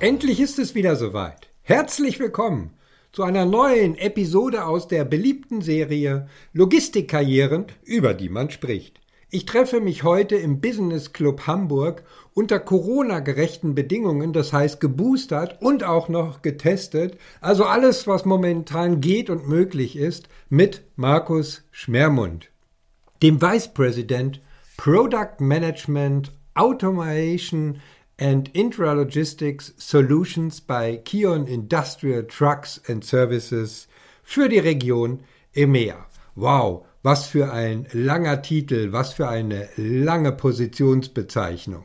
Endlich ist es wieder soweit. Herzlich willkommen zu einer neuen Episode aus der beliebten Serie Logistikkarrieren, über die man spricht. Ich treffe mich heute im Business Club Hamburg unter Corona-gerechten Bedingungen, das heißt geboostert und auch noch getestet, also alles, was momentan geht und möglich ist, mit Markus Schmermund, dem Vice President Product Management Automation and Intralogistics Solutions bei Kion Industrial Trucks and Services für die Region EMEA. Wow, was für ein langer Titel, was für eine lange Positionsbezeichnung.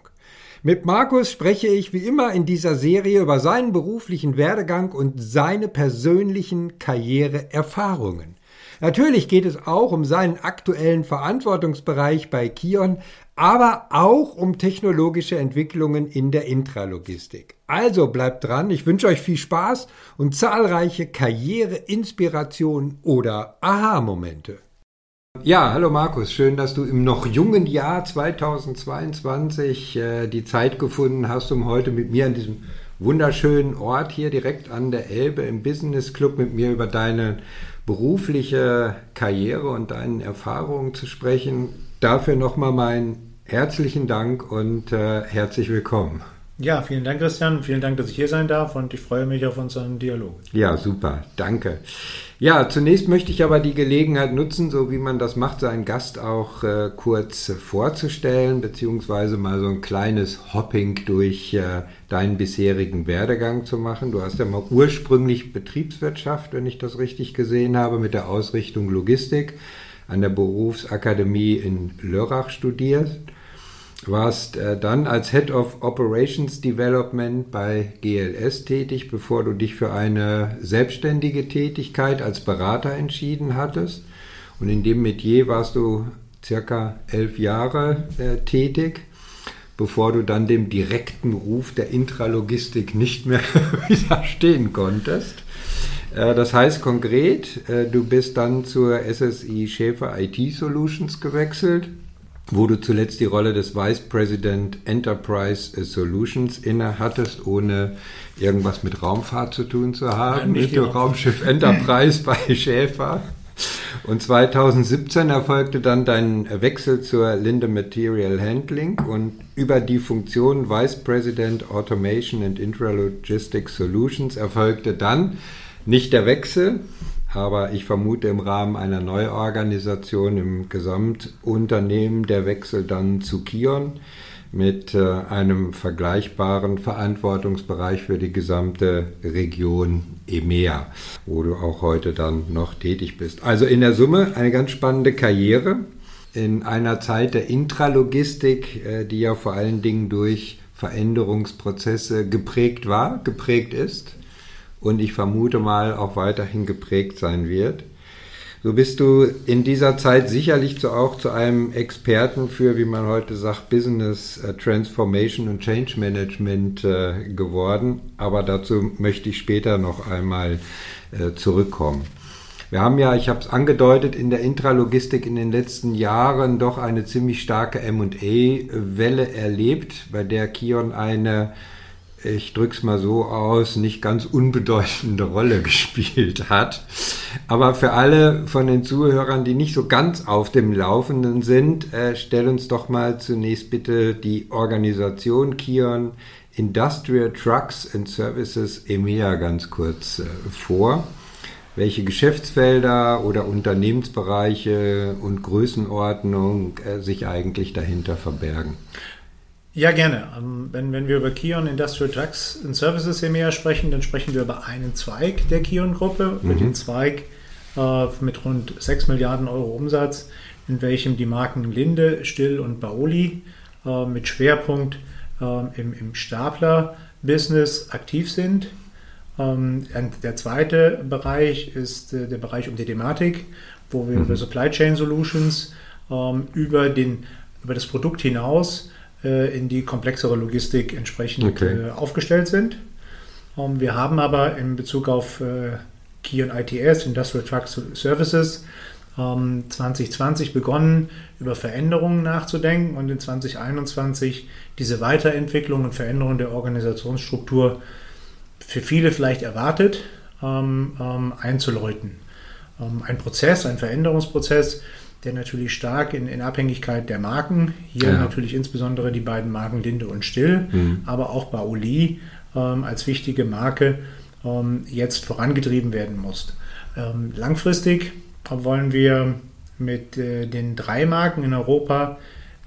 Mit Markus spreche ich wie immer in dieser Serie über seinen beruflichen Werdegang und seine persönlichen Karriereerfahrungen. Natürlich geht es auch um seinen aktuellen Verantwortungsbereich bei Kion, aber auch um technologische Entwicklungen in der Intralogistik. Also bleibt dran, ich wünsche euch viel Spaß und zahlreiche Karriere-Inspirationen oder Aha-Momente. Ja, hallo Markus, schön, dass du im noch jungen Jahr 2022 äh, die Zeit gefunden hast, um heute mit mir an diesem wunderschönen Ort hier direkt an der Elbe im Business Club mit mir über deine berufliche Karriere und deinen Erfahrungen zu sprechen. Dafür nochmal meinen herzlichen Dank und äh, herzlich willkommen. Ja, vielen Dank, Christian. Vielen Dank, dass ich hier sein darf und ich freue mich auf unseren Dialog. Ja, super. Danke. Ja, zunächst möchte ich aber die Gelegenheit nutzen, so wie man das macht, seinen Gast auch äh, kurz vorzustellen, beziehungsweise mal so ein kleines Hopping durch äh, deinen bisherigen Werdegang zu machen. Du hast ja mal ursprünglich Betriebswirtschaft, wenn ich das richtig gesehen habe, mit der Ausrichtung Logistik an der Berufsakademie in Lörrach studiert warst äh, dann als Head of Operations Development bei GLS tätig, bevor du dich für eine selbstständige Tätigkeit als Berater entschieden hattest. Und in dem Metier warst du circa elf Jahre äh, tätig, bevor du dann dem direkten Ruf der Intralogistik nicht mehr widerstehen konntest. Äh, das heißt konkret, äh, du bist dann zur SSI Schäfer IT Solutions gewechselt wo du zuletzt die Rolle des Vice President Enterprise Solutions inne hattest, ohne irgendwas mit Raumfahrt zu tun zu haben, Nein, mit dem Raumschiff Enterprise bei Schäfer. Und 2017 erfolgte dann dein Wechsel zur Linde Material Handling und über die Funktion Vice President Automation and Intralogistics Solutions erfolgte dann nicht der Wechsel, aber ich vermute im Rahmen einer Neuorganisation im Gesamtunternehmen der Wechsel dann zu Kion mit äh, einem vergleichbaren Verantwortungsbereich für die gesamte Region EMEA, wo du auch heute dann noch tätig bist. Also in der Summe eine ganz spannende Karriere in einer Zeit der Intralogistik, äh, die ja vor allen Dingen durch Veränderungsprozesse geprägt war, geprägt ist und ich vermute mal auch weiterhin geprägt sein wird. So bist du in dieser Zeit sicherlich zu, auch zu einem Experten für, wie man heute sagt, Business äh, Transformation und Change Management äh, geworden. Aber dazu möchte ich später noch einmal äh, zurückkommen. Wir haben ja, ich habe es angedeutet, in der Intralogistik in den letzten Jahren doch eine ziemlich starke M&A-Welle erlebt, bei der Kion eine ich drück's mal so aus, nicht ganz unbedeutende Rolle gespielt hat. Aber für alle von den Zuhörern, die nicht so ganz auf dem Laufenden sind, äh, stell uns doch mal zunächst bitte die Organisation Kion Industrial Trucks and Services EMEA ganz kurz äh, vor. Welche Geschäftsfelder oder Unternehmensbereiche und Größenordnung äh, sich eigentlich dahinter verbergen? Ja, gerne. Ähm, wenn, wenn wir über Kion Industrial Trucks and Services EMEA sprechen, dann sprechen wir über einen Zweig der Kion-Gruppe, mhm. den Zweig äh, mit rund 6 Milliarden Euro Umsatz, in welchem die Marken Linde, Still und Baoli äh, mit Schwerpunkt äh, im, im Stapler Business aktiv sind. Ähm, der zweite Bereich ist äh, der Bereich um die Thematik, wo wir mhm. über Supply Chain Solutions ähm, über, den, über das Produkt hinaus äh, in die komplexere Logistik entsprechend okay. äh, aufgestellt sind. Ähm, wir haben aber in Bezug auf äh, Kion ITS, Industrial Truck Services, 2020 ähm, begonnen, über Veränderungen nachzudenken und in 2021 diese Weiterentwicklung und Veränderung der Organisationsstruktur für viele vielleicht erwartet, ähm, einzuläuten. Ein Prozess, ein Veränderungsprozess, der natürlich stark in, in Abhängigkeit der Marken, hier ja. natürlich insbesondere die beiden Marken Linde und Still, mhm. aber auch Baoli ähm, als wichtige Marke ähm, jetzt vorangetrieben werden muss. Ähm, langfristig wollen wir mit äh, den drei Marken in Europa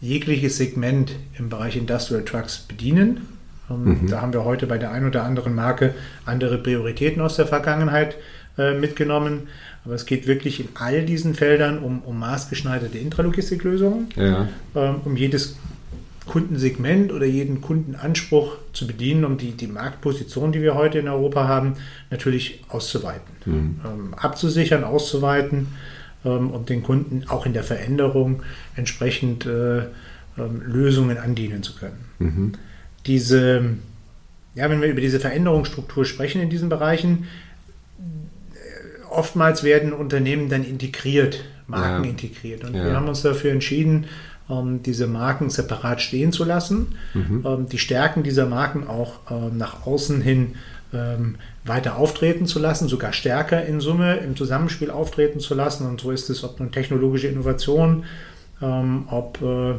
jegliches Segment im Bereich Industrial Trucks bedienen. Ähm, mhm. Da haben wir heute bei der einen oder anderen Marke andere Prioritäten aus der Vergangenheit äh, mitgenommen. Aber es geht wirklich in all diesen Feldern um, um maßgeschneiderte Intralogistiklösungen, ja. ähm, um jedes Kundensegment oder jeden Kundenanspruch zu bedienen, um die, die Marktposition, die wir heute in Europa haben, natürlich auszuweiten, mhm. ähm, abzusichern, auszuweiten ähm, und den Kunden auch in der Veränderung entsprechend äh, ähm, Lösungen andienen zu können. Mhm. Diese, ja, wenn wir über diese Veränderungsstruktur sprechen in diesen Bereichen, oftmals werden Unternehmen dann integriert, Marken ja. integriert. Und ja. wir haben uns dafür entschieden, ähm, diese Marken separat stehen zu lassen, mhm. ähm, die Stärken dieser Marken auch ähm, nach außen hin weiter auftreten zu lassen, sogar stärker in Summe im Zusammenspiel auftreten zu lassen. Und so ist es, ob nun technologische Innovation, ob äh,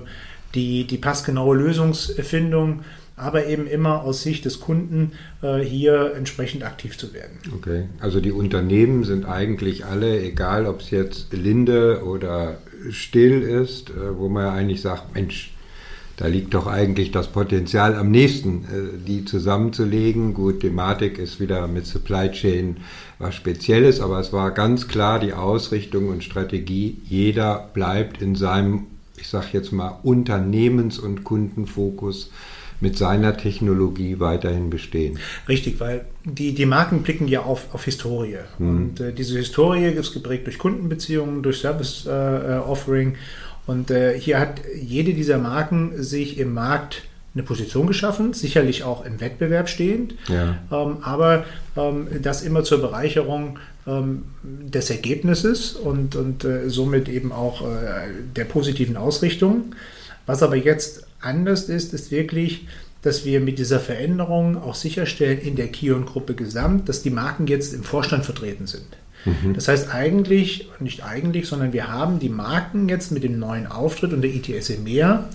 die, die passgenaue Lösungserfindung, aber eben immer aus Sicht des Kunden äh, hier entsprechend aktiv zu werden. Okay, also die Unternehmen sind eigentlich alle, egal ob es jetzt Linde oder still ist, äh, wo man ja eigentlich sagt, Mensch, da liegt doch eigentlich das Potenzial am nächsten, äh, die zusammenzulegen. Gut, Thematik ist wieder mit Supply Chain was Spezielles, aber es war ganz klar die Ausrichtung und Strategie, jeder bleibt in seinem, ich sage jetzt mal, Unternehmens- und Kundenfokus mit seiner Technologie weiterhin bestehen. Richtig, weil die, die Marken blicken ja auf, auf Historie. Mhm. Und äh, diese Historie ist geprägt durch Kundenbeziehungen, durch Service-Offering. Äh, und äh, hier hat jede dieser Marken sich im Markt eine Position geschaffen, sicherlich auch im Wettbewerb stehend, ja. ähm, aber ähm, das immer zur Bereicherung ähm, des Ergebnisses und, und äh, somit eben auch äh, der positiven Ausrichtung. Was aber jetzt anders ist, ist wirklich, dass wir mit dieser Veränderung auch sicherstellen in der Kion-Gruppe gesamt, dass die Marken jetzt im Vorstand vertreten sind. Mhm. Das heißt eigentlich, nicht eigentlich, sondern wir haben die Marken jetzt mit dem neuen Auftritt und der ITS EMEA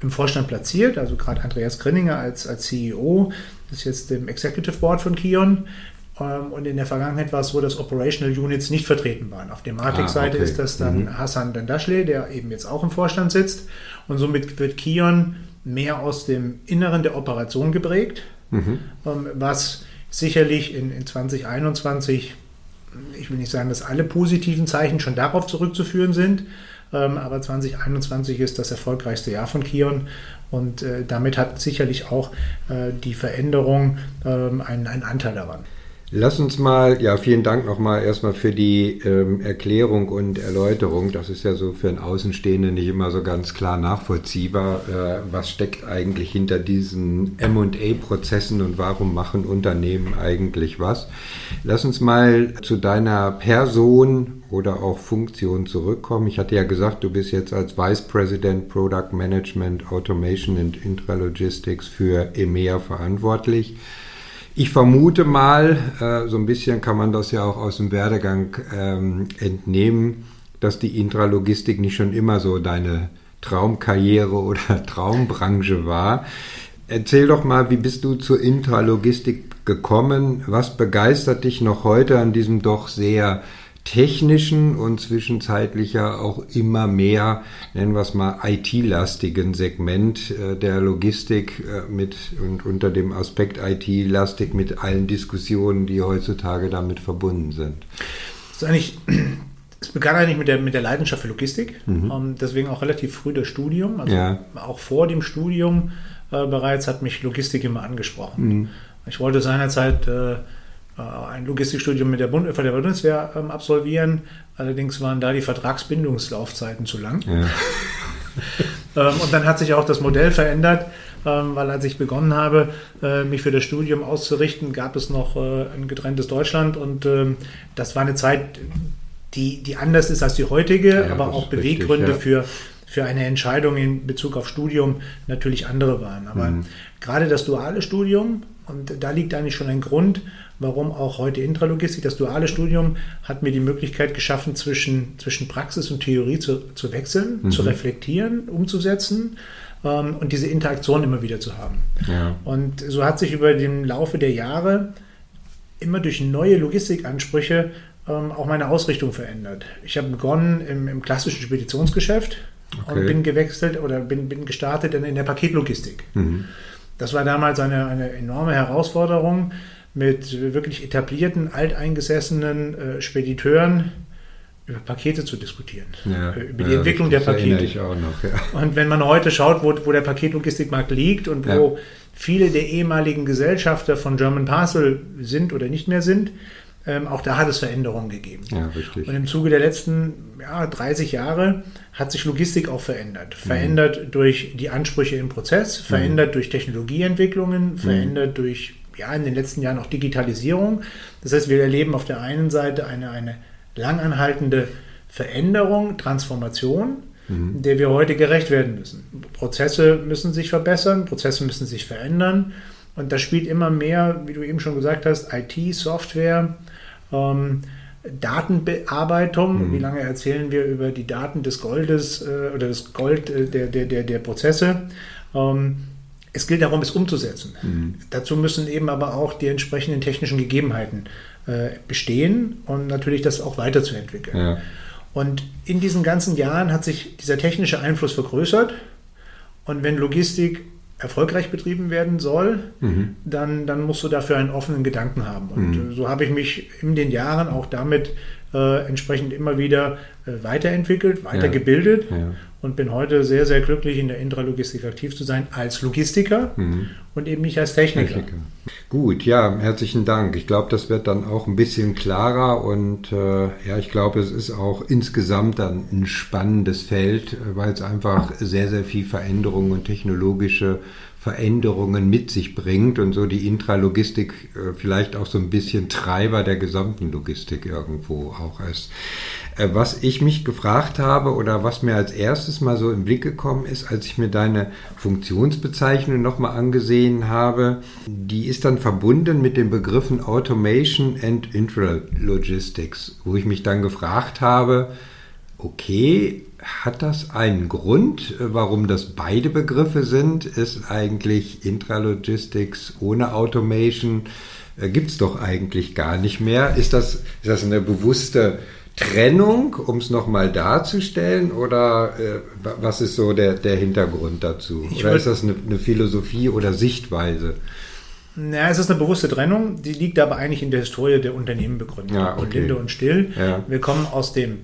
im Vorstand platziert. Also gerade Andreas Grinninger als, als CEO ist jetzt im Executive Board von Kion. Ähm, und in der Vergangenheit war es so, dass Operational Units nicht vertreten waren. Auf der Matic-Seite ah, okay. ist das dann mhm. Hassan Dandashle, der eben jetzt auch im Vorstand sitzt. Und somit wird Kion mehr aus dem Inneren der Operation geprägt, mhm. Ähm, was sicherlich in, in 2021, ich will nicht sagen, dass alle positiven Zeichen schon darauf zurückzuführen sind, ähm, aber 2021 ist das erfolgreichste Jahr von Kion und äh, damit hat sicherlich auch äh, die Veränderung einen, einen Anteil daran. Lass uns mal, ja, vielen Dank nochmal erstmal für die ähm, Erklärung und Erläuterung. Das ist ja so für einen Außenstehenden nicht immer so ganz klar nachvollziehbar. Äh, was steckt eigentlich hinter diesen MA-Prozessen und warum machen Unternehmen eigentlich was? Lass uns mal zu deiner Person oder auch Funktion zurückkommen. Ich hatte ja gesagt, du bist jetzt als Vice President Product Management, Automation and Intralogistics für EMEA verantwortlich. Ich vermute mal, äh, so ein bisschen kann man das ja auch aus dem Werdegang ähm, entnehmen, dass die Intralogistik nicht schon immer so deine Traumkarriere oder Traumbranche war. Erzähl doch mal, wie bist du zur Intralogistik gekommen? Was begeistert dich noch heute an diesem doch sehr technischen und zwischenzeitlich ja auch immer mehr, nennen wir es mal, IT-lastigen Segment äh, der Logistik äh, mit und unter dem Aspekt IT-lastig mit allen Diskussionen, die heutzutage damit verbunden sind. Das ist eigentlich es begann eigentlich mit der, mit der Leidenschaft für Logistik, mhm. ähm, deswegen auch relativ früh das Studium. Also ja. auch vor dem Studium äh, bereits hat mich Logistik immer angesprochen. Mhm. Ich wollte seinerzeit äh, ein Logistikstudium mit der Bund von der Bundeswehr ähm, absolvieren. Allerdings waren da die Vertragsbindungslaufzeiten zu lang. Ja. ähm, und dann hat sich auch das Modell verändert, ähm, weil als ich begonnen habe, äh, mich für das Studium auszurichten, gab es noch äh, ein getrenntes Deutschland und ähm, das war eine Zeit, die, die anders ist als die heutige, ja, aber auch Beweggründe richtig, ja. für für eine Entscheidung in Bezug auf Studium natürlich andere waren. Aber mhm. gerade das duale Studium, und da liegt eigentlich schon ein Grund, warum auch heute Intralogistik, das duale Studium hat mir die Möglichkeit geschaffen, zwischen, zwischen Praxis und Theorie zu, zu wechseln, mhm. zu reflektieren, umzusetzen ähm, und diese Interaktion immer wieder zu haben. Ja. Und so hat sich über den Laufe der Jahre immer durch neue Logistikansprüche ähm, auch meine Ausrichtung verändert. Ich habe begonnen im, im klassischen Speditionsgeschäft okay. und bin gewechselt oder bin, bin gestartet in, in der Paketlogistik. Mhm. Das war damals eine, eine enorme Herausforderung mit wirklich etablierten, alteingesessenen äh, Spediteuren über Pakete zu diskutieren, ja, äh, über die ja, Entwicklung der Pakete. Ich auch noch, ja. Und wenn man heute schaut, wo, wo der Paketlogistikmarkt liegt und wo viele der ehemaligen Gesellschafter von German Parcel sind oder nicht mehr sind, ähm, auch da hat es Veränderungen gegeben. Und im Zuge der letzten ja, 30 Jahre hat sich Logistik auch verändert. Mhm. Verändert durch die Ansprüche im Prozess, verändert mhm. durch Technologieentwicklungen, mhm. verändert durch ja, in den letzten Jahren auch Digitalisierung. Das heißt, wir erleben auf der einen Seite eine, eine langanhaltende Veränderung, Transformation, mhm. der wir heute gerecht werden müssen. Prozesse müssen sich verbessern, Prozesse müssen sich verändern. Und da spielt immer mehr, wie du eben schon gesagt hast, IT, Software, ähm, Datenbearbeitung. Mhm. Wie lange erzählen wir über die Daten des Goldes äh, oder das Gold äh, der, der, der, der Prozesse? Ähm, es gilt darum, es umzusetzen. Mhm. Dazu müssen eben aber auch die entsprechenden technischen Gegebenheiten äh, bestehen und natürlich das auch weiterzuentwickeln. Ja. Und in diesen ganzen Jahren hat sich dieser technische Einfluss vergrößert. Und wenn Logistik erfolgreich betrieben werden soll, mhm. dann, dann musst du dafür einen offenen Gedanken haben. Und mhm. so habe ich mich in den Jahren auch damit äh, entsprechend immer wieder äh, weiterentwickelt, weitergebildet ja. ja. Und bin heute sehr, sehr glücklich, in der Intralogistik aktiv zu sein als Logistiker mhm. und eben nicht als Techniker. Techniker. Gut, ja, herzlichen Dank. Ich glaube, das wird dann auch ein bisschen klarer und äh, ja, ich glaube, es ist auch insgesamt dann ein spannendes Feld, weil es einfach sehr, sehr viel Veränderung und technologische Veränderungen mit sich bringt und so die Intralogistik äh, vielleicht auch so ein bisschen Treiber der gesamten Logistik irgendwo auch ist. Äh, was ich mich gefragt habe oder was mir als erstes mal so im Blick gekommen ist, als ich mir deine Funktionsbezeichnung nochmal angesehen habe, die ist dann verbunden mit den Begriffen Automation and Intralogistics, wo ich mich dann gefragt habe, okay, hat das einen Grund, warum das beide Begriffe sind? Ist eigentlich Intralogistics ohne Automation? Äh, Gibt es doch eigentlich gar nicht mehr. Ist das, ist das eine bewusste Trennung, um es nochmal darzustellen? Oder äh, was ist so der, der Hintergrund dazu? Ich oder ist das eine, eine Philosophie oder Sichtweise? Ja, es ist eine bewusste Trennung, die liegt aber eigentlich in der Historie der Unternehmen begründet. Ja, okay. Und Linde und Still. Ja. Wir kommen aus dem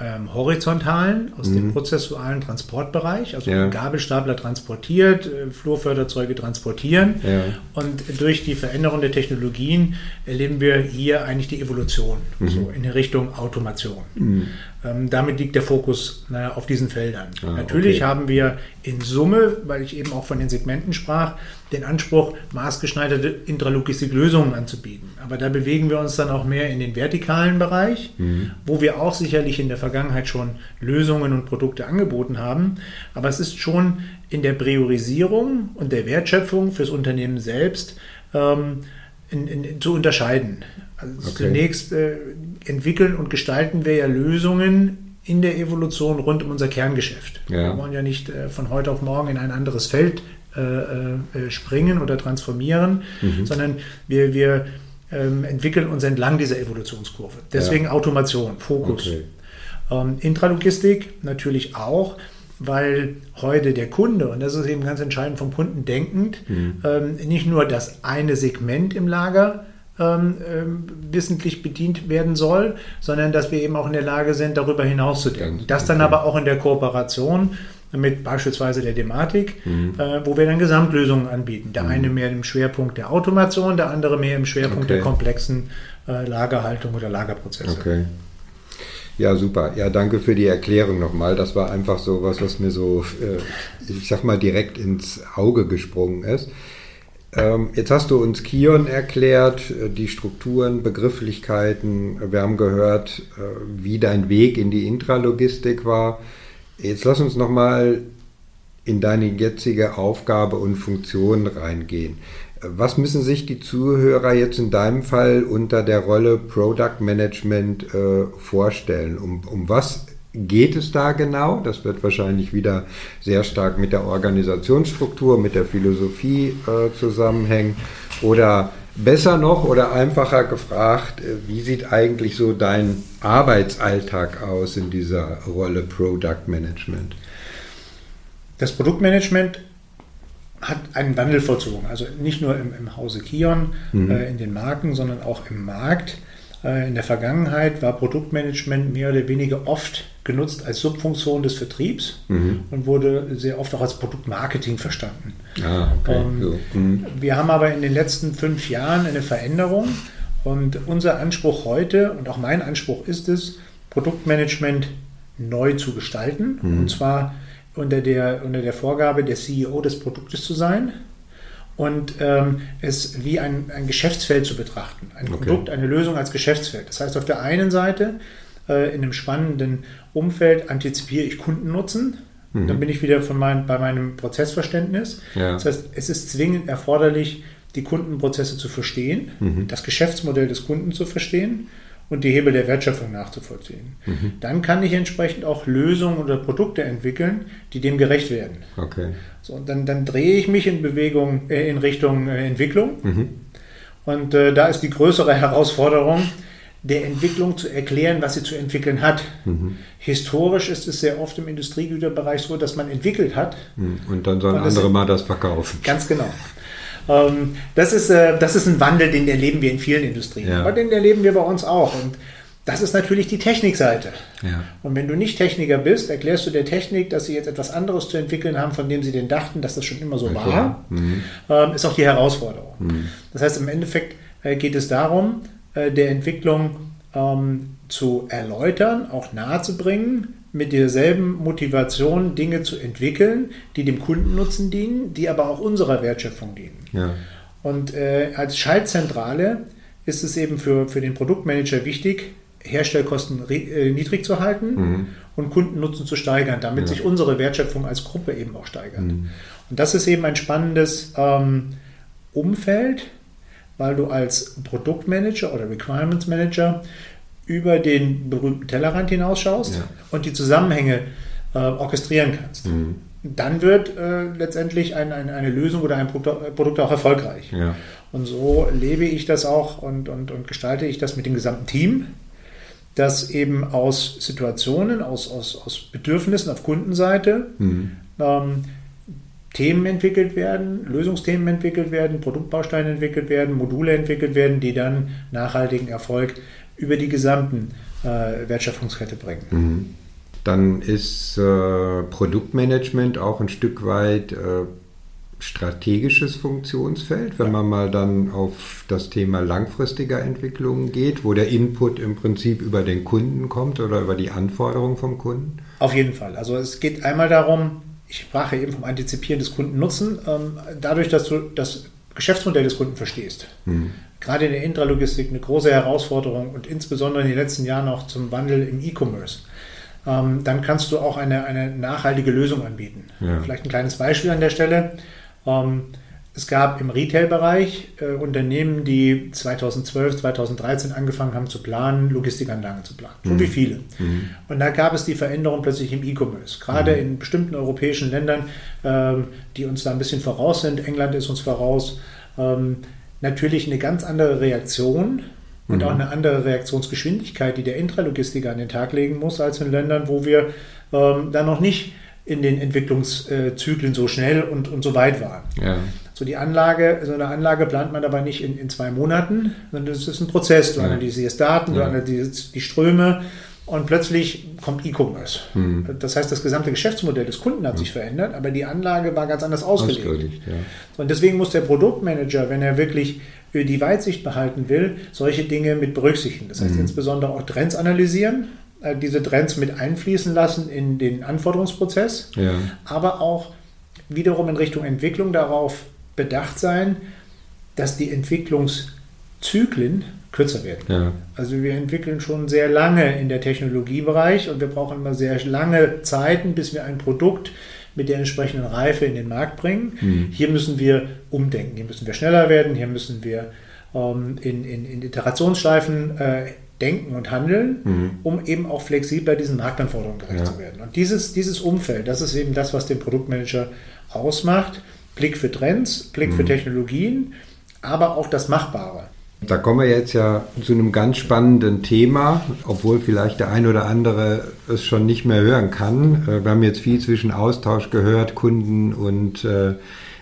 ähm, horizontalen, aus mhm. dem prozessualen Transportbereich, also ja. Gabelstapler transportiert, äh, Flurförderzeuge transportieren. Ja. Und durch die Veränderung der Technologien erleben wir hier eigentlich die Evolution, mhm. so in Richtung Automation. Mhm. Ähm, damit liegt der Fokus naja, auf diesen Feldern. Ah, Natürlich okay. haben wir in Summe, weil ich eben auch von den Segmenten sprach, den Anspruch, maßgeschneiderte Intralogistik-Lösungen anzubieten. Aber da bewegen wir uns dann auch mehr in den vertikalen Bereich, mhm. wo wir auch sicherlich in der Vergangenheit schon Lösungen und Produkte angeboten haben. Aber es ist schon in der Priorisierung und der Wertschöpfung fürs Unternehmen selbst ähm, in, in, zu unterscheiden. Also okay. Zunächst äh, entwickeln und gestalten wir ja Lösungen in der Evolution rund um unser Kerngeschäft. Ja. Wir wollen ja nicht äh, von heute auf morgen in ein anderes Feld äh, äh springen oder transformieren, mhm. sondern wir, wir ähm, entwickeln uns entlang dieser Evolutionskurve. Deswegen ja. Automation, Fokus. Okay. Ähm, Intralogistik natürlich auch weil heute der Kunde, und das ist eben ganz entscheidend vom Kunden denkend, mhm. ähm, nicht nur das eine Segment im Lager ähm, ähm, wissentlich bedient werden soll, sondern dass wir eben auch in der Lage sind, darüber hinaus zu denken. Das dann aber auch in der Kooperation mit beispielsweise der Thematik, mhm. äh, wo wir dann Gesamtlösungen anbieten. Der mhm. eine mehr im Schwerpunkt der Automation, der andere mehr im Schwerpunkt okay. der komplexen äh, Lagerhaltung oder Lagerprozesse. Okay. Ja, super. Ja, danke für die Erklärung nochmal. Das war einfach so was, was mir so, äh, ich sag mal, direkt ins Auge gesprungen ist. Ähm, jetzt hast du uns Kion erklärt, äh, die Strukturen, Begrifflichkeiten. Wir haben gehört, äh, wie dein Weg in die Intralogistik war. Jetzt lass uns nochmal in deine jetzige Aufgabe und Funktion reingehen. Was müssen sich die Zuhörer jetzt in deinem Fall unter der Rolle Product Management äh, vorstellen? Um, um was geht es da genau? Das wird wahrscheinlich wieder sehr stark mit der Organisationsstruktur, mit der Philosophie äh, zusammenhängen. Oder besser noch oder einfacher gefragt, äh, wie sieht eigentlich so dein Arbeitsalltag aus in dieser Rolle Product Management? Das Produktmanagement hat einen Wandel vollzogen. Also nicht nur im, im Hause Kion, mhm. äh, in den Marken, sondern auch im Markt. Äh, in der Vergangenheit war Produktmanagement mehr oder weniger oft genutzt als Subfunktion des Vertriebs mhm. und wurde sehr oft auch als Produktmarketing verstanden. Ah, okay. ähm, so. mhm. Wir haben aber in den letzten fünf Jahren eine Veränderung und unser Anspruch heute und auch mein Anspruch ist es, Produktmanagement neu zu gestalten mhm. und zwar unter der, unter der Vorgabe, der CEO des Produktes zu sein und ähm, es wie ein, ein Geschäftsfeld zu betrachten. Ein okay. Produkt, eine Lösung als Geschäftsfeld. Das heißt, auf der einen Seite äh, in einem spannenden Umfeld antizipiere ich Kundennutzen. Mhm. Dann bin ich wieder von mein, bei meinem Prozessverständnis. Ja. Das heißt, es ist zwingend erforderlich, die Kundenprozesse zu verstehen, mhm. das Geschäftsmodell des Kunden zu verstehen und die Hebel der Wertschöpfung nachzuvollziehen. Mhm. Dann kann ich entsprechend auch Lösungen oder Produkte entwickeln, die dem gerecht werden. Okay. So, und dann, dann drehe ich mich in Bewegung, äh, in Richtung äh, Entwicklung. Mhm. Und äh, da ist die größere Herausforderung, der Entwicklung zu erklären, was sie zu entwickeln hat. Mhm. Historisch ist es sehr oft im Industriegüterbereich so, dass man entwickelt hat. Mhm. Und dann sollen andere mal das verkaufen. Ganz genau. Ähm, das, ist, äh, das ist ein Wandel, den erleben wir in vielen Industrien. Ja. Aber den erleben wir bei uns auch. Und das ist natürlich die Technikseite. Ja. Und wenn du nicht Techniker bist, erklärst du der Technik, dass sie jetzt etwas anderes zu entwickeln haben, von dem sie denn dachten, dass das schon immer so okay. war, mhm. ähm, ist auch die Herausforderung. Mhm. Das heißt, im Endeffekt äh, geht es darum, äh, der Entwicklung ähm, zu erläutern, auch nahezubringen, mit derselben Motivation Dinge zu entwickeln, die dem Kundennutzen dienen, die aber auch unserer Wertschöpfung dienen. Ja. Und äh, als Schaltzentrale ist es eben für, für den Produktmanager wichtig, Herstellkosten äh, niedrig zu halten mhm. und Kundennutzen zu steigern, damit ja. sich unsere Wertschöpfung als Gruppe eben auch steigert. Mhm. Und das ist eben ein spannendes ähm, Umfeld, weil du als Produktmanager oder Requirements Manager über den berühmten Tellerrand hinausschaust ja. und die Zusammenhänge äh, orchestrieren kannst. Mhm. Dann wird äh, letztendlich ein, ein, eine Lösung oder ein Produkt, Produkt auch erfolgreich. Ja. Und so lebe ich das auch und, und, und gestalte ich das mit dem gesamten Team, das eben aus Situationen, aus, aus, aus Bedürfnissen auf Kundenseite mhm. ähm, Themen entwickelt werden, Lösungsthemen entwickelt werden, Produktbausteine entwickelt werden, Module entwickelt werden, die dann nachhaltigen Erfolg über die gesamten äh, Wertschöpfungskette bringen. Mhm. Dann ist äh, Produktmanagement auch ein Stück weit äh, strategisches Funktionsfeld, wenn ja. man mal dann auf das Thema langfristiger Entwicklung geht, wo der Input im Prinzip über den Kunden kommt oder über die Anforderungen vom Kunden? Auf jeden Fall. Also es geht einmal darum, ich sprach ja eben vom Antizipieren des Kundennutzen, ähm, dadurch, dass du das Geschäftsmodell des Kunden verstehst. Mhm. Gerade in der Intralogistik eine große Herausforderung und insbesondere in den letzten Jahren auch zum Wandel im E-Commerce. Ähm, dann kannst du auch eine, eine nachhaltige Lösung anbieten. Ja. Vielleicht ein kleines Beispiel an der Stelle. Ähm, es gab im Retail-Bereich äh, Unternehmen, die 2012, 2013 angefangen haben zu planen, Logistikanlagen zu planen. Schon mhm. wie viele. Mhm. Und da gab es die Veränderung plötzlich im E-Commerce. Gerade mhm. in bestimmten europäischen Ländern, ähm, die uns da ein bisschen voraus sind. England ist uns voraus. Ähm, natürlich eine ganz andere Reaktion und auch mhm. eine andere Reaktionsgeschwindigkeit, die der Intralogistiker an den Tag legen muss, als in Ländern, wo wir ähm, da noch nicht in den Entwicklungszyklen so schnell und, und so weit waren. Ja. So die Anlage, so eine Anlage plant man aber nicht in, in zwei Monaten, sondern es ist ein Prozess. Du ja. analysierst Daten, du analysierst die Ströme, und plötzlich kommt E-Commerce. Mhm. Das heißt, das gesamte Geschäftsmodell des Kunden hat mhm. sich verändert, aber die Anlage war ganz anders ausgelegt. ausgelegt ja. Und deswegen muss der Produktmanager, wenn er wirklich die Weitsicht behalten will, solche Dinge mit berücksichtigen. Das heißt mhm. insbesondere auch Trends analysieren, äh, diese Trends mit einfließen lassen in den Anforderungsprozess, ja. aber auch wiederum in Richtung Entwicklung darauf bedacht sein, dass die Entwicklungszyklen kürzer werden. Ja. Also wir entwickeln schon sehr lange in der Technologiebereich und wir brauchen immer sehr lange Zeiten, bis wir ein Produkt mit der entsprechenden Reife in den Markt bringen. Mhm. Hier müssen wir umdenken, hier müssen wir schneller werden, hier müssen wir ähm, in, in, in, Iterationsschleifen äh, denken und handeln, mhm. um eben auch flexibler diesen Marktanforderungen gerecht ja. zu werden. Und dieses, dieses Umfeld, das ist eben das, was den Produktmanager ausmacht. Blick für Trends, Blick mhm. für Technologien, aber auch das Machbare. Da kommen wir jetzt ja zu einem ganz spannenden Thema, obwohl vielleicht der ein oder andere es schon nicht mehr hören kann. Äh, wir haben jetzt viel zwischen Austausch gehört, Kunden und äh,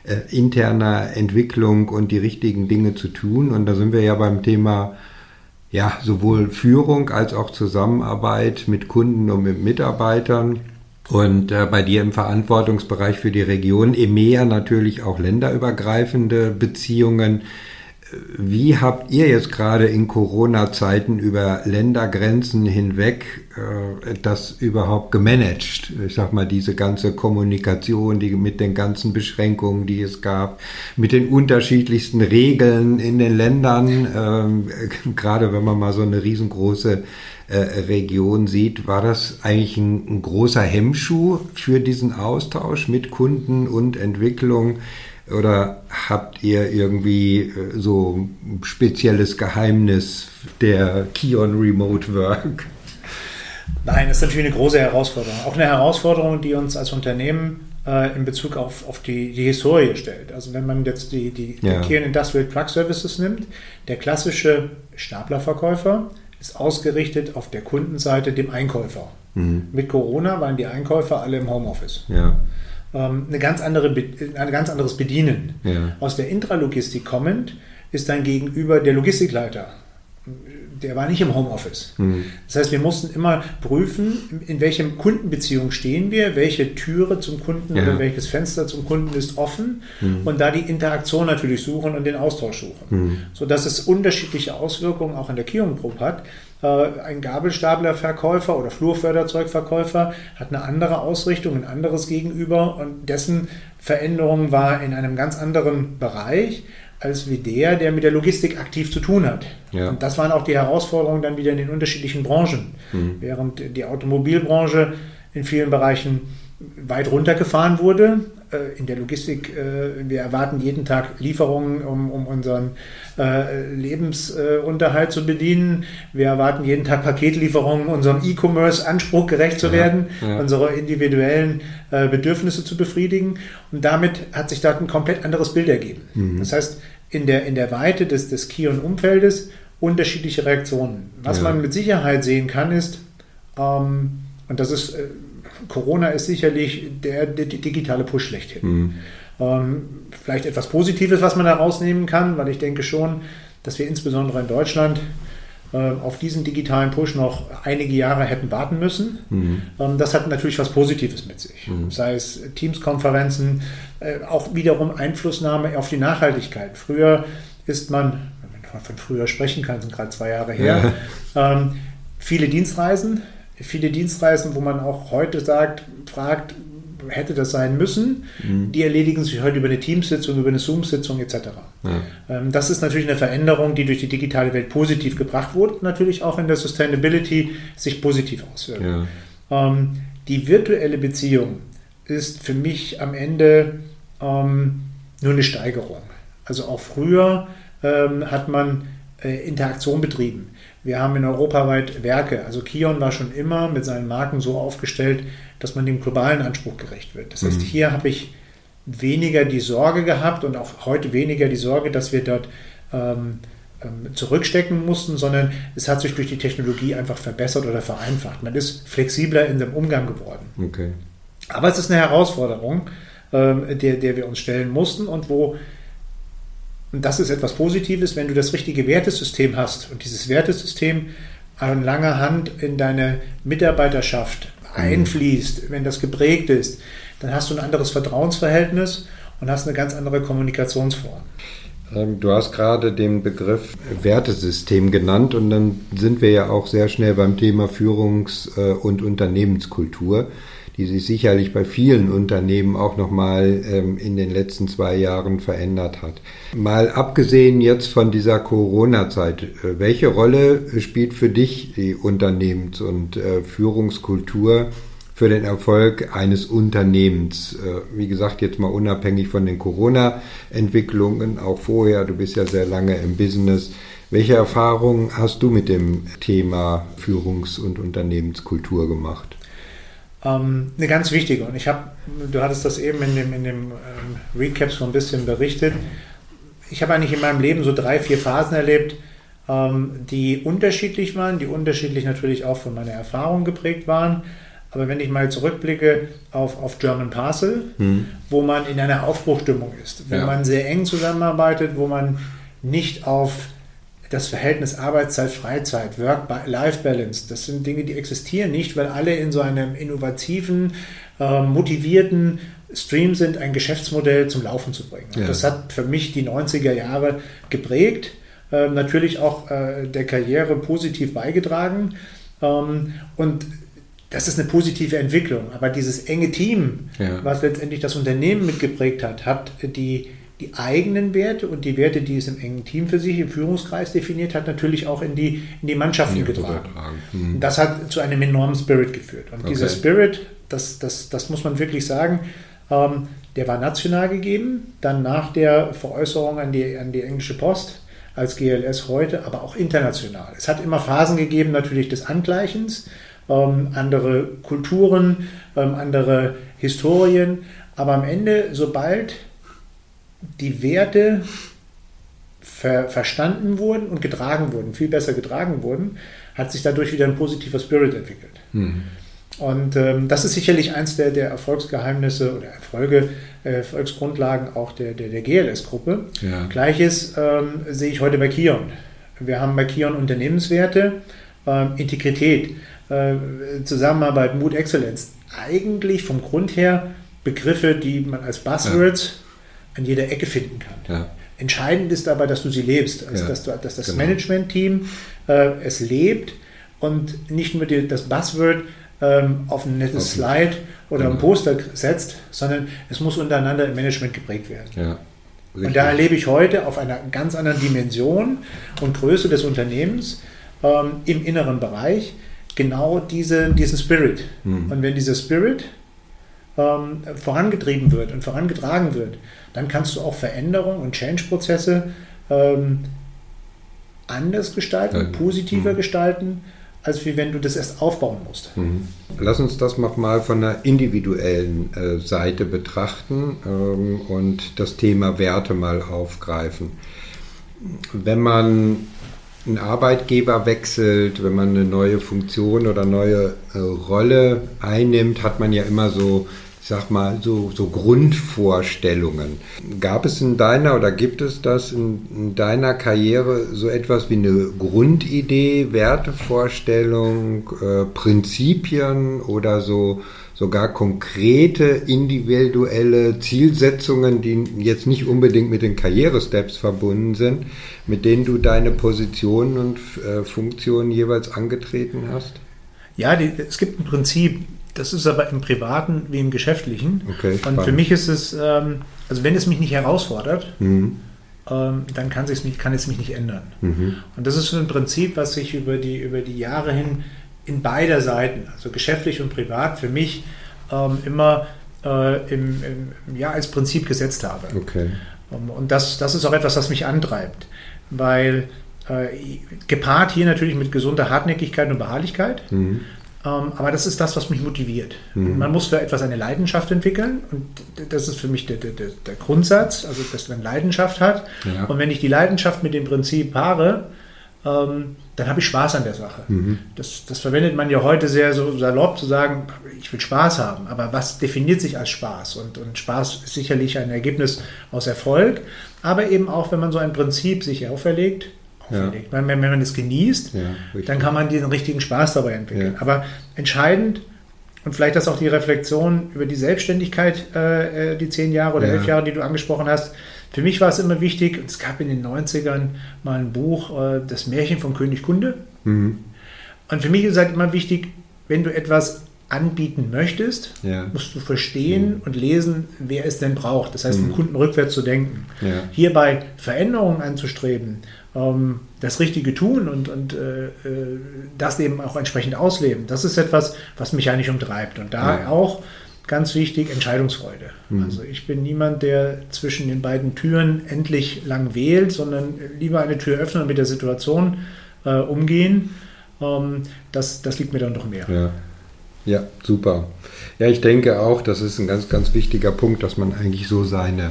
äh, interner Entwicklung und die richtigen Dinge zu tun. Und da sind wir ja beim Thema ja sowohl Führung als auch Zusammenarbeit mit Kunden und mit Mitarbeitern. Und äh, bei dir im Verantwortungsbereich für die Region EMEA natürlich auch länderübergreifende Beziehungen. Wie habt ihr jetzt gerade in Corona-Zeiten über Ländergrenzen hinweg äh, das überhaupt gemanagt? Ich sag mal, diese ganze Kommunikation, die mit den ganzen Beschränkungen, die es gab, mit den unterschiedlichsten Regeln in den Ländern, ähm, gerade wenn man mal so eine riesengroße äh, Region sieht, war das eigentlich ein, ein großer Hemmschuh für diesen Austausch mit Kunden und Entwicklung? Oder habt ihr irgendwie äh, so ein spezielles Geheimnis der Kion Remote Work? Nein, das ist natürlich eine große Herausforderung. Auch eine Herausforderung, die uns als Unternehmen äh, in Bezug auf, auf die, die Historie stellt. Also wenn man jetzt die, die, ja. Kion Industrial Truck Services nimmt, der klassische Staplerverkäufer ist ausgerichtet auf der Kundenseite dem Einkäufer. Mhm. Mit Corona waren die Einkäufer alle im Homeoffice. Ja. Ähm, eine ganz andere, ein ganz anderes Bedienen. Ja. Aus der Intralogistik kommend ist dann gegenüber der Logistikleiter. Der war nicht im Homeoffice. Mhm. Das heißt, wir mussten immer prüfen, in welchem Kundenbeziehung stehen wir, welche Türe zum Kunden ja. oder welches Fenster zum Kunden ist offen mhm. und da die Interaktion natürlich suchen und den Austausch suchen. Mhm. Sodass es unterschiedliche Auswirkungen auch in der Kion Group hat. Äh, ein Gabelstaplerverkäufer oder Flurförderzeugverkäufer hat eine andere Ausrichtung, ein anderes Gegenüber und dessen Veränderung war in einem ganz anderen Bereich als wie der, der mit der Logistik aktiv zu tun hat. Ja. Und das waren auch die Herausforderungen dann wieder in den unterschiedlichen Branchen. Mhm. Während die Automobilbranche in vielen Bereichen weit runtergefahren wurde. Äh, in der Logistik, äh, wir erwarten jeden Tag Lieferungen, um, um unseren äh, Lebensunterhalt zu bedienen. Wir erwarten jeden Tag Paketlieferungen, unserem E-Commerce-Anspruch gerecht zu werden, ja. unsere individuellen Bedürfnisse zu befriedigen. Und damit hat sich da ein komplett anderes Bild ergeben. Mhm. Das heißt, in der, in der Weite des, des Kion-Umfeldes unterschiedliche Reaktionen. Was ja. man mit Sicherheit sehen kann, ist, ähm, und das ist Corona ist sicherlich der, der, der digitale Push schlechthin. Mhm. Ähm, vielleicht etwas Positives, was man da rausnehmen kann, weil ich denke schon, dass wir insbesondere in Deutschland äh, auf diesen digitalen Push noch einige Jahre hätten warten müssen. Mhm. Ähm, das hat natürlich was Positives mit sich. Mhm. Sei es Teams-Konferenzen, äh, auch wiederum Einflussnahme auf die Nachhaltigkeit. Früher ist man, wenn man von früher sprechen kann, sind gerade zwei Jahre her, ja. ähm, viele Dienstreisen, viele Dienstreisen, wo man auch heute sagt, fragt, hätte das sein müssen, mhm. die erledigen sich heute über eine Teamsitzung, über eine Zoom-Sitzung etc. Ja. Ähm, das ist natürlich eine Veränderung, die durch die digitale Welt positiv gebracht wurde natürlich auch in der Sustainability sich positiv auswirkt. Ja. Ähm, die virtuelle Beziehung ist für mich am Ende ähm, nur eine Steigerung. Also auch früher hat man äh, Interaktion betrieben. Wir haben in europaweit Werke. Also Kion war schon immer mit seinen Marken so aufgestellt, dass man dem globalen Anspruch gerecht wird. Das heißt, mhm. hier habe ich weniger die Sorge gehabt und auch heute weniger die Sorge, dass wir dort ähm, ähm, zurückstecken mussten, sondern es hat sich durch die Technologie einfach verbessert oder vereinfacht. Man ist flexibler in dem Umgang geworden. Okay. Aber es ist eine Herausforderung, ähm, der, der wir uns stellen mussten und wo und das ist etwas Positives, wenn du das richtige Wertesystem hast. Und dieses Wertesystem an langer Hand in deine Mitarbeiterschaft einfließt, wenn das geprägt ist, dann hast du ein anderes Vertrauensverhältnis und hast eine ganz andere Kommunikationsform. Ähm, du hast gerade den Begriff Wertesystem genannt und dann sind wir ja auch sehr schnell beim Thema Führungs- äh, und Unternehmenskultur, die sich sicherlich bei vielen Unternehmen auch nochmal ähm, in den letzten zwei Jahren verändert hat. Mal abgesehen jetzt von dieser Corona-Zeit, äh, welche Rolle spielt für dich die Unternehmens- und äh, Führungskultur für den Erfolg eines Unternehmens. Äh, wie gesagt, jetzt mal unabhängig von den Corona-Entwicklungen, auch vorher, du bist ja sehr lange im Business. Welche Erfahrungen hast du mit dem Thema Führungs- und Unternehmenskultur gemacht? Ähm, eine ganz wichtige. Und ich habe, du hattest das eben in dem, in dem ähm, Recap so ein bisschen berichtet. Ich habe eigentlich in meinem Leben so drei, vier Phasen erlebt, ähm, die unterschiedlich waren, die unterschiedlich natürlich auch von meiner Erfahrung geprägt waren. Aber wenn ich mal zurückblicke auf, auf German Parcel, hm. wo man in einer Aufbruchstimmung ist, wo ja. man sehr eng zusammenarbeitet, wo man nicht auf das Verhältnis Arbeitszeit, Freizeit, Work-Life-Balance, das sind Dinge, die existieren nicht, weil alle in so einem innovativen, äh, motivierten Stream sind, ein Geschäftsmodell zum Laufen zu bringen. Ja. Das hat für mich die 90er Jahre geprägt, äh, natürlich auch äh, der Karriere positiv beigetragen. Ähm, und das ist eine positive Entwicklung. Aber dieses enge Team, ja. was letztendlich das Unternehmen mitgeprägt hat, hat die, die eigenen Werte und die Werte, die es im engen Team für sich im Führungskreis definiert hat, natürlich auch in die, in die Mannschaften getragen. Mhm. Das hat zu einem enormen Spirit geführt. Und okay. dieser Spirit, das, das, das muss man wirklich sagen, ähm, der war national gegeben, dann nach der Veräußerung an die, an die englische Post als GLS heute, aber auch international. Es hat immer Phasen gegeben natürlich des Angleichens ähm, andere Kulturen, ähm, andere Historien. Aber am Ende, sobald die Werte ver verstanden wurden und getragen wurden, viel besser getragen wurden, hat sich dadurch wieder ein positiver Spirit entwickelt. Mhm. Und ähm, das ist sicherlich eins der, der Erfolgsgeheimnisse oder Erfolge, äh, Erfolgsgrundlagen auch der, der, der GLS-Gruppe. Ja. Gleiches ähm, sehe ich heute bei Kion. Wir haben bei Kion Unternehmenswerte, ähm, Integrität. Äh, Zusammenarbeit, Mut, Exzellenz, eigentlich vom Grund her Begriffe, die man als Buzzwords. An jeder Ecke finden kann. Ja. Entscheidend ist aber, dass du sie lebst, also ja. dass, du, dass das genau. Management-Team äh, es lebt und nicht nur die, das Buzzword ähm, auf ein nettes Slide oder genau. ein Poster setzt, sondern es muss untereinander im Management geprägt werden. Ja. Und da erlebe ich heute auf einer ganz anderen Dimension und Größe des Unternehmens ähm, im inneren Bereich, genau diese, diesen Spirit. Mhm. Und wenn dieser Spirit ähm, vorangetrieben wird und vorangetragen wird, dann kannst du auch Veränderungen und Change-Prozesse ähm, anders gestalten, ja. positiver mhm. gestalten, als wie wenn du das erst aufbauen musst. Mhm. Lass uns das mal von der individuellen äh, Seite betrachten ähm, und das Thema Werte mal aufgreifen. Wenn man ein Arbeitgeber wechselt, wenn man eine neue Funktion oder neue äh, Rolle einnimmt, hat man ja immer so, ich sag mal, so, so Grundvorstellungen. Gab es in deiner oder gibt es das in, in deiner Karriere so etwas wie eine Grundidee, Wertevorstellung, äh, Prinzipien oder so sogar konkrete individuelle Zielsetzungen, die jetzt nicht unbedingt mit den Karrieresteps verbunden sind, mit denen du deine Positionen und äh, Funktionen jeweils angetreten hast? Ja, die, es gibt ein Prinzip, das ist aber im Privaten wie im Geschäftlichen. Okay, und für mich ist es, ähm, also wenn es mich nicht herausfordert, mhm. ähm, dann kann, mich, kann es mich nicht ändern. Mhm. Und das ist so ein Prinzip, was sich über die, über die Jahre hin in beider Seiten, also geschäftlich und privat, für mich ähm, immer äh, im, im, ja, als Prinzip gesetzt habe. Okay. Um, und das, das ist auch etwas, was mich antreibt, weil äh, gepaart hier natürlich mit gesunder Hartnäckigkeit und Beharrlichkeit. Mhm. Ähm, aber das ist das, was mich motiviert. Mhm. Man muss für etwas eine Leidenschaft entwickeln und das ist für mich der, der, der Grundsatz, also dass man Leidenschaft hat. Ja. Und wenn ich die Leidenschaft mit dem Prinzip paare, ähm, dann habe ich Spaß an der Sache. Mhm. Das, das, verwendet man ja heute sehr so salopp zu sagen, ich will Spaß haben. Aber was definiert sich als Spaß? Und, und Spaß ist sicherlich ein Ergebnis aus Erfolg, aber eben auch, wenn man so ein Prinzip sich auferlegt, auferlegt. Ja. Wenn, wenn man das genießt, ja, dann kann man den richtigen Spaß dabei entwickeln. Ja. Aber entscheidend und vielleicht das auch die Reflexion über die Selbstständigkeit, äh, äh die zehn Jahre oder elf Jahre, die du angesprochen hast. Für mich war es immer wichtig, es gab in den 90ern mal ein Buch, äh, Das Märchen von König Kunde. Mhm. Und für mich ist es halt immer wichtig, wenn du etwas anbieten möchtest, ja. musst du verstehen mhm. und lesen, wer es denn braucht. Das heißt, mhm. vom Kunden rückwärts zu denken. Ja. Hierbei Veränderungen anzustreben, ähm, das Richtige tun und, und äh, äh, das eben auch entsprechend ausleben. Das ist etwas, was mich eigentlich umtreibt. Und da ja. auch ganz wichtig, Entscheidungsfreude. Mhm. Also ich bin niemand, der zwischen den beiden Türen endlich lang wählt, sondern lieber eine Tür öffnen und mit der Situation äh, umgehen. Ähm, das, das liegt mir dann doch mehr. Ja. Ja, super. Ja, ich denke auch, das ist ein ganz, ganz wichtiger Punkt, dass man eigentlich so seine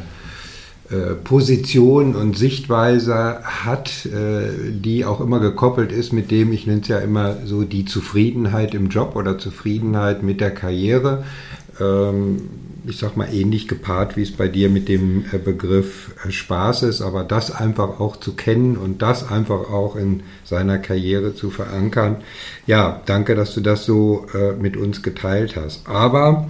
Position und Sichtweise hat, äh, die auch immer gekoppelt ist mit dem, ich nenne es ja immer so die Zufriedenheit im Job oder Zufriedenheit mit der Karriere. Ähm, ich sag mal, ähnlich gepaart, wie es bei dir mit dem äh, Begriff äh, Spaß ist, aber das einfach auch zu kennen und das einfach auch in seiner Karriere zu verankern. Ja, danke, dass du das so äh, mit uns geteilt hast. Aber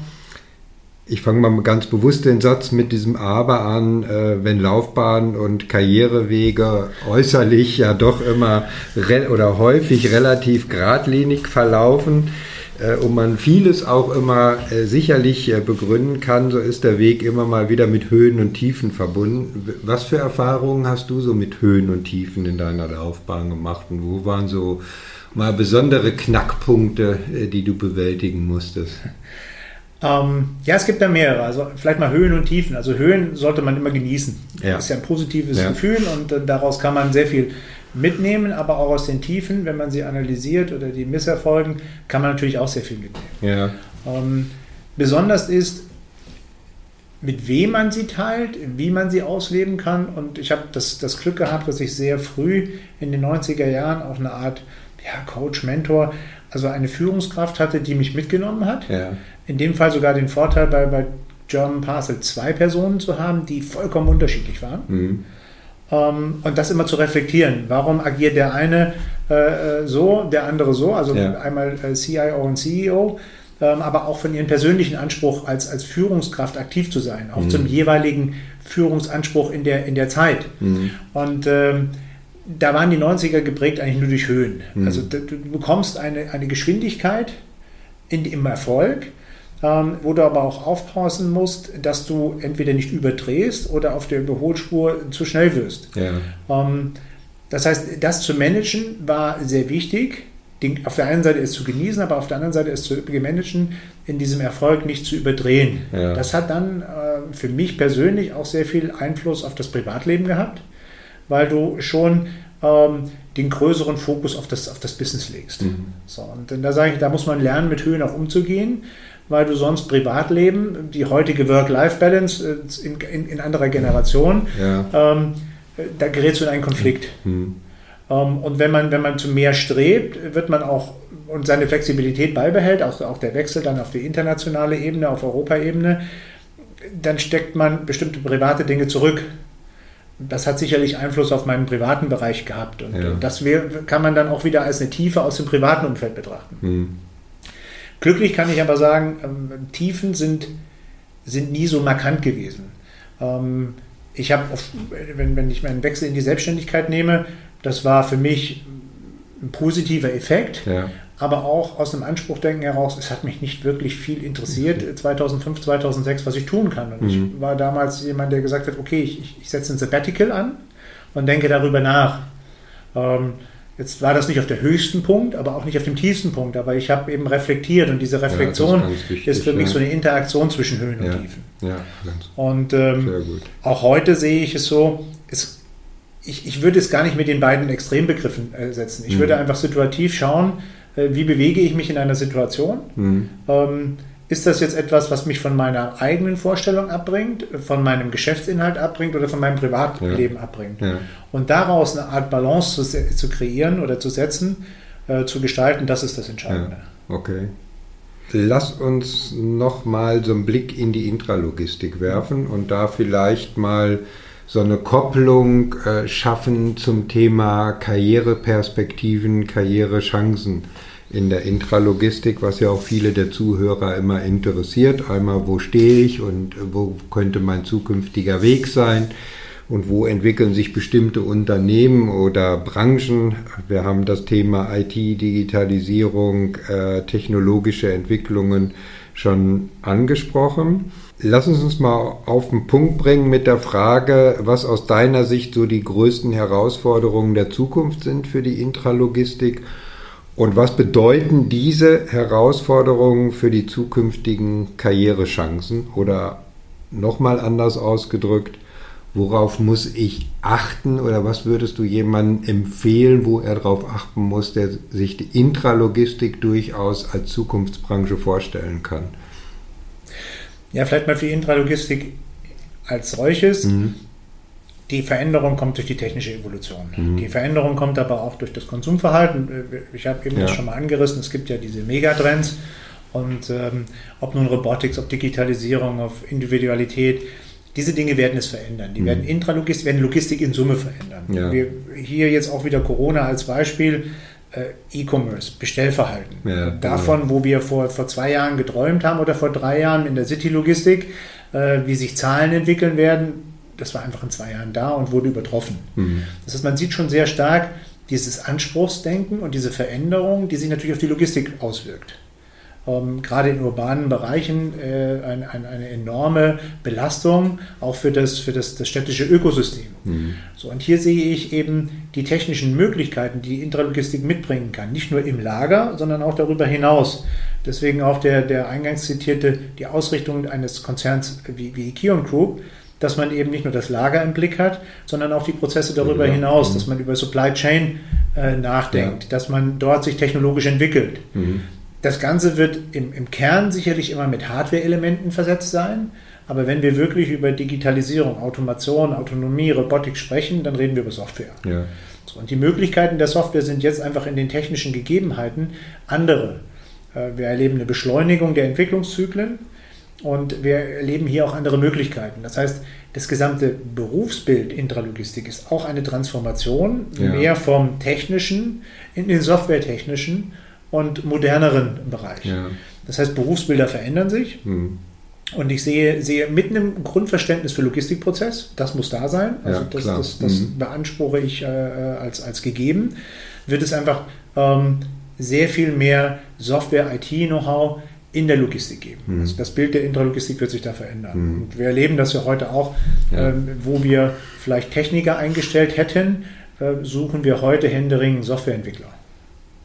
ich fange mal ganz bewusst den Satz mit diesem Aber an, äh, wenn Laufbahn und Karrierewege äußerlich ja doch immer oder häufig relativ geradlinig verlaufen äh, und man vieles auch immer äh, sicherlich äh, begründen kann, so ist der Weg immer mal wieder mit Höhen und Tiefen verbunden. Was für Erfahrungen hast du so mit Höhen und Tiefen in deiner Laufbahn gemacht und wo waren so mal besondere Knackpunkte, die du bewältigen musstest? Ähm, ja, es gibt da mehrere. Also vielleicht mal Höhen und Tiefen. Also Höhen sollte man immer genießen. Ja. Das ist ja ein positives ja. Gefühl und äh, daraus kann man sehr viel mitnehmen, aber auch aus den Tiefen, wenn man sie analysiert oder die Misserfolgen, kann man natürlich auch sehr viel mitnehmen. Ja. Ähm, besonders ist, mit wem man sie teilt, wie man sie ausleben kann. Und ich habe das, das Glück gehabt, dass ich sehr früh in den 90er Jahren auch eine Art ja, Coach, Mentor, also eine Führungskraft hatte, die mich mitgenommen hat. Ja. In dem Fall sogar den Vorteil, bei, bei German Parcel zwei Personen zu haben, die vollkommen unterschiedlich waren. Mhm. Ähm, und das immer zu reflektieren. Warum agiert der eine äh, äh so, der andere so? Also ja. einmal äh, CIO und CEO, ähm, aber auch von ihrem persönlichen Anspruch als, als Führungskraft aktiv zu sein, auch mhm. zum jeweiligen Führungsanspruch in der, in der Zeit. Mhm. Und ähm, da waren die 90er geprägt eigentlich nur durch Höhen. Mhm. Also du, du bekommst eine, eine Geschwindigkeit in, im Erfolg, ähm, wo du aber auch aufpassen musst, dass du entweder nicht überdrehst oder auf der Überholspur zu schnell wirst. Ja. Ähm, das heißt, das zu managen war sehr wichtig. Den, auf der einen Seite es zu genießen, aber auf der anderen Seite es zu managen, in diesem Erfolg nicht zu überdrehen. Ja. Das hat dann äh, für mich persönlich auch sehr viel Einfluss auf das Privatleben gehabt, weil du schon ähm, den größeren Fokus auf das, auf das Business legst. Mhm. So, und da sage ich, da muss man lernen, mit Höhen auch umzugehen weil du sonst Privatleben, die heutige Work-Life-Balance äh, in, in, in, anderer Generation, ja. ähm, da gerätst du in einen Konflikt. Mhm. Ähm, und wenn man, wenn man zu mehr strebt, wird man auch und seine Flexibilität beibehält, auch, auch der Wechsel dann auf die internationale Ebene, auf Europaebene, dann steckt man bestimmte private Dinge zurück. Das hat sicherlich Einfluss auf meinen privaten Bereich gehabt. Und ja. das kann man dann auch wieder als eine Tiefe aus dem privaten Umfeld betrachten. Mhm. Glücklich kann ich aber sagen, ähm, Tiefen sind, sind nie so markant gewesen. Ähm, ich habe, wenn, wenn ich meinen Wechsel in die Selbstständigkeit nehme, das war für mich ein positiver Effekt, ja. Aber auch aus dem Anspruchdenken heraus, es hat mich nicht wirklich viel interessiert, okay. 2005, 2006, was ich tun kann. Und mhm. ich war damals jemand, der gesagt hat, okay, ich, ich setze ein Sabbatical an und denke darüber nach. Ähm, Jetzt war das nicht auf der höchsten Punkt, aber auch nicht auf dem tiefsten Punkt. Aber ich habe eben reflektiert und diese Reflexion ja, ist, wichtig, ist, für mich ja. so eine Interaktion zwischen Höhen und Tiefen. Ja, ganz und ähm, auch heute sehe ich es so, es, ich, ich würde es gar nicht mit den beiden Extrembegriffen äh, setzen. Ich mhm. würde einfach situativ schauen, wie bewege ich mich in einer Situation. Mhm. Ähm, ist das jetzt etwas, was mich von meiner eigenen Vorstellung abbringt, von meinem Geschäftsinhalt abbringt oder von meinem Privatleben ja. abbringt? Ja. Und daraus eine Art Balance zu, zu kreieren oder zu setzen, äh, zu gestalten, das ist das Entscheidende. Ja. Okay. Lass uns noch mal so einen Blick in die Intralogistik werfen und da vielleicht mal so eine Kopplung äh, schaffen zum Thema Karriereperspektiven, Karrierechancen in der Intralogistik, was ja auch viele der Zuhörer immer interessiert. Einmal, wo stehe ich und wo könnte mein zukünftiger Weg sein und wo entwickeln sich bestimmte Unternehmen oder Branchen. Wir haben das Thema IT, Digitalisierung, äh, technologische Entwicklungen schon angesprochen. Lass uns uns mal auf den Punkt bringen mit der Frage, was aus deiner Sicht so die größten Herausforderungen der Zukunft sind für die Intralogistik und was bedeuten diese Herausforderungen für die zukünftigen Karrierechancen oder nochmal anders ausgedrückt, worauf muss ich achten oder was würdest du jemandem empfehlen, wo er darauf achten muss, der sich die Intralogistik durchaus als Zukunftsbranche vorstellen kann? Ja, vielleicht mal für Intralogistik als solches. Mhm. Die Veränderung kommt durch die technische Evolution. Mhm. Die Veränderung kommt aber auch durch das Konsumverhalten. Ich habe eben ja. das schon mal angerissen. Es gibt ja diese Megatrends. Und ähm, ob nun Robotics, ob Digitalisierung, auf Individualität, diese Dinge werden es verändern. Die mhm. werden Intralogistik, werden Logistik in Summe verändern. Ja. Wir, hier jetzt auch wieder Corona als Beispiel. Äh, E-Commerce, Bestellverhalten. Ja, Davon, genau. wo wir vor, vor zwei Jahren geträumt haben oder vor drei Jahren in der City-Logistik, äh, wie sich Zahlen entwickeln werden, das war einfach in zwei Jahren da und wurde übertroffen. Mhm. Das heißt, man sieht schon sehr stark dieses Anspruchsdenken und diese Veränderung, die sich natürlich auf die Logistik auswirkt ähm, gerade in urbanen Bereichen äh, ein, ein, eine enorme Belastung auch für das, für das, das städtische Ökosystem. Mhm. So, und hier sehe ich eben die technischen Möglichkeiten, die die Intralogistik mitbringen kann, nicht nur im Lager, sondern auch darüber hinaus. Deswegen auch der, der eingangs zitierte, die Ausrichtung eines Konzerns wie, wie die Kion Group, dass man eben nicht nur das Lager im Blick hat, sondern auch die Prozesse darüber ja. hinaus, dass mhm. man über Supply Chain äh, nachdenkt, ja. dass man dort sich technologisch entwickelt. Mhm. Das Ganze wird im, im Kern sicherlich immer mit Hardware-Elementen versetzt sein. Aber wenn wir wirklich über Digitalisierung, Automation, Autonomie, Robotik sprechen, dann reden wir über Software. Ja. So, und die Möglichkeiten der Software sind jetzt einfach in den technischen Gegebenheiten andere. Äh, wir erleben eine Beschleunigung der Entwicklungszyklen und wir erleben hier auch andere Möglichkeiten. Das heißt, das gesamte Berufsbild Intralogistik ist auch eine Transformation ja. mehr vom technischen in den softwaretechnischen und moderneren Bereich. Ja. Das heißt, Berufsbilder verändern sich. Mhm. Und ich sehe, sehe mit einem Grundverständnis für Logistikprozess, das muss da sein, also ja, das, das, das mhm. beanspruche ich äh, als, als gegeben, wird es einfach ähm, sehr viel mehr Software-IT-Know-how in der Logistik geben. Mhm. Also das Bild der Intralogistik wird sich da verändern. Mhm. Und wir erleben das ja heute auch, ja. ähm, wo wir vielleicht Techniker eingestellt hätten, äh, suchen wir heute händeringend Softwareentwickler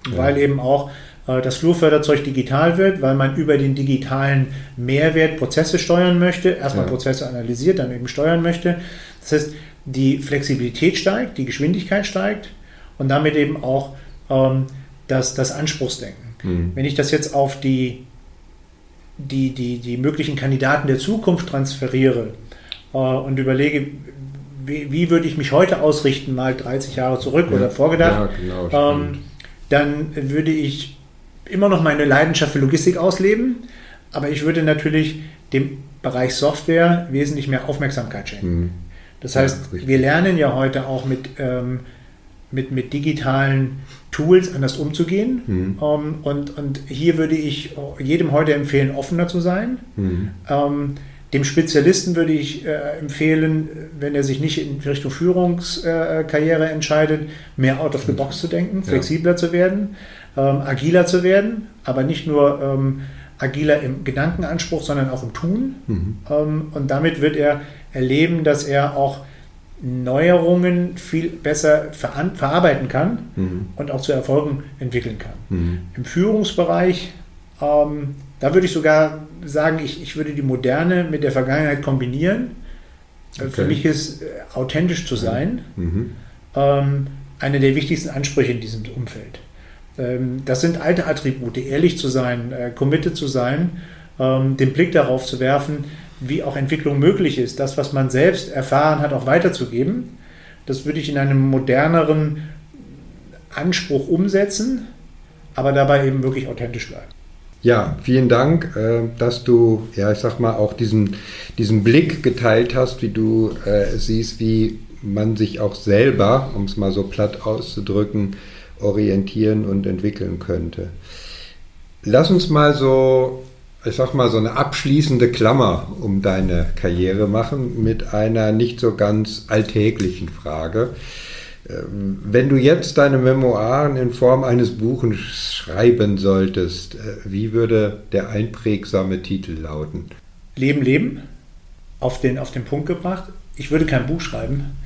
weil eben auch äh, das Flurförderzeug digital wird, weil man über den digitalen Mehrwert Prozesse steuern möchte, erstmal ja. Prozesse analysiert, dann eben steuern möchte. Das heißt, die Flexibilität steigt, die Geschwindigkeit steigt und damit eben auch ähm, das, das Anspruchsdenken. Mhm. Wenn ich das jetzt auf die, die, die, die möglichen Kandidaten der Zukunft transferiere äh, und überlege, wie, wie, würde ich mich heute ausrichten, mal 30 Jahre zurück ja. oder vorgedacht, ja, genau, ähm, dann würde ich immer noch meine Leidenschaft für Logistik ausleben, aber ich würde natürlich dem Bereich Software wesentlich mehr Aufmerksamkeit schenken. Mhm. Das heißt, ja, wir lernen ja heute auch mit, ähm, mit, mit digitalen Tools anders umzugehen. Mhm. Ähm, und, und hier würde ich jedem heute empfehlen, offener zu sein. Mhm. Ähm, dem Spezialisten würde ich äh, empfehlen, wenn er sich nicht in Richtung Führungskarriere äh, entscheidet, mehr out of the box zu denken, flexibler ja. zu werden, ähm, agiler zu werden, aber nicht nur ähm, agiler im Gedankenanspruch, sondern auch im Tun. Mhm. Ähm, und damit wird er erleben, dass er auch Neuerungen viel besser ver verarbeiten kann mhm. und auch zu Erfolgen entwickeln kann. Mhm. Im Führungsbereich ähm, da würde ich sogar sagen, ich, ich würde die Moderne mit der Vergangenheit kombinieren. Äh, okay. Für mich ist äh, authentisch zu sein mhm. ähm, einer der wichtigsten Ansprüche in diesem Umfeld. Ähm, das sind alte Attribute, ehrlich zu sein, äh, committed zu sein, ähm, den Blick darauf zu werfen, wie auch Entwicklung möglich ist, das, was man selbst erfahren hat, auch weiterzugeben. Das würde ich in einem moderneren Anspruch umsetzen, aber dabei eben wirklich authentisch bleiben. Ja, vielen Dank, äh, dass du, ja, ich sag mal, auch diesen, diesen Blick geteilt hast, wie du äh, siehst, wie man sich auch selber, um es mal so platt auszudrücken, orientieren und entwickeln könnte. Lass uns mal so, ich sag mal, so eine abschließende Klammer um deine Karriere machen mit einer nicht so ganz alltäglichen Frage. Ähm, wenn du jetzt deine Memoiren in Form eines Buches schreiben solltest, äh, wie würde der einprägsame Titel lauten? Leben, Leben, auf den, auf den Punkt gebracht. Ich würde kein Buch schreiben.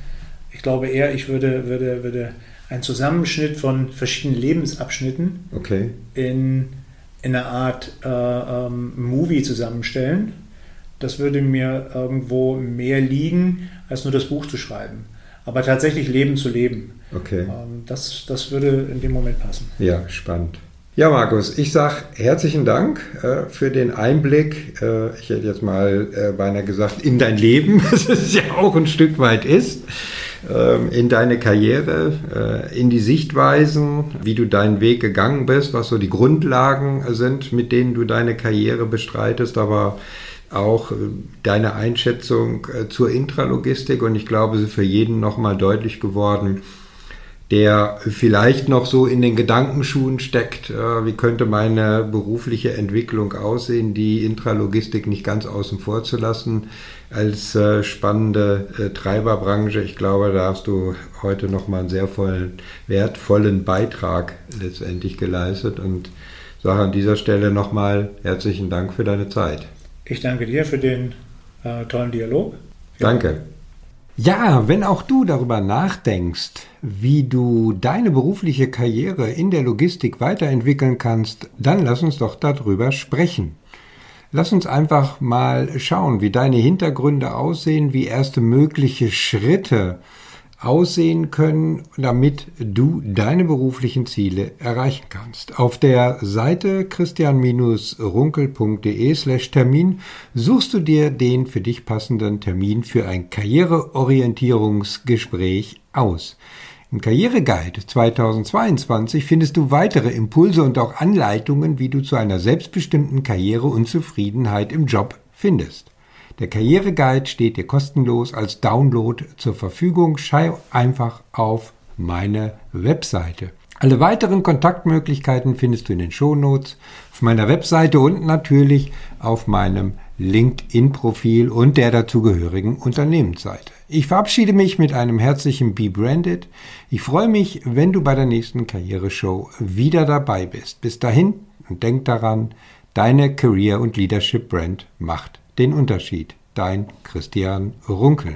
Ich glaube eher, ich würde, würde, würde einen Zusammenschnitt von verschiedenen Lebensabschnitten okay. in, in einer Art äh, ähm, Movie zusammenstellen. Das würde mir irgendwo mehr liegen, als nur das Buch zu schreiben aber tatsächlich Leben zu leben. Okay. Ähm, das, das würde in dem Moment passen. Ja, spannend. Ja, Markus, ich sage herzlichen Dank äh, für den Einblick. Äh, ich hätte jetzt mal äh, beinahe gesagt, in dein Leben, das es ja auch ein Stück weit ist, ähm, in deine Karriere, in die Sichtweisen, wie du deinen Weg gegangen bist, was so die Grundlagen sind, mit denen du deine Karriere bestreitest, aber auch äh, deine Einschätzung äh, zur Intralogistik und ich glaube, sie für jeden nochmal deutlich geworden, der vielleicht noch so in den Gedankenschuhen steckt, äh, wie könnte meine berufliche Entwicklung aussehen, die Intralogistik nicht ganz außen vor zu lassen als spannende Treiberbranche. Ich glaube, da hast du heute nochmal einen sehr vollen, wertvollen Beitrag letztendlich geleistet und sage an dieser Stelle nochmal herzlichen Dank für deine Zeit. Ich danke dir für den äh, tollen Dialog. Ja. Danke. Ja, wenn auch du darüber nachdenkst, wie du deine berufliche Karriere in der Logistik weiterentwickeln kannst, dann lass uns doch darüber sprechen. Lass uns einfach mal schauen, wie deine Hintergründe aussehen, wie erste mögliche Schritte aussehen können, damit du deine beruflichen Ziele erreichen kannst. Auf der Seite christian-runkel.de slash Termin suchst du dir den für dich passenden Termin für ein Karriereorientierungsgespräch aus. Im Karriereguide 2022 findest du weitere Impulse und auch Anleitungen, wie du zu einer selbstbestimmten Karriere und Zufriedenheit im Job findest. Der Karriereguide steht dir kostenlos als Download zur Verfügung. Schau einfach auf meine Webseite. Alle weiteren Kontaktmöglichkeiten findest du in den Shownotes, auf meiner Webseite und natürlich auf meinem LinkedIn-Profil und der dazugehörigen Unternehmensseite. Ich verabschiede mich mit einem herzlichen Be Branded. Ich freue mich, wenn du bei der nächsten Karriereshow wieder dabei bist. Bis dahin und denk daran, deine Career- und Leadership-Brand macht den Unterschied. Dein Christian Runkel.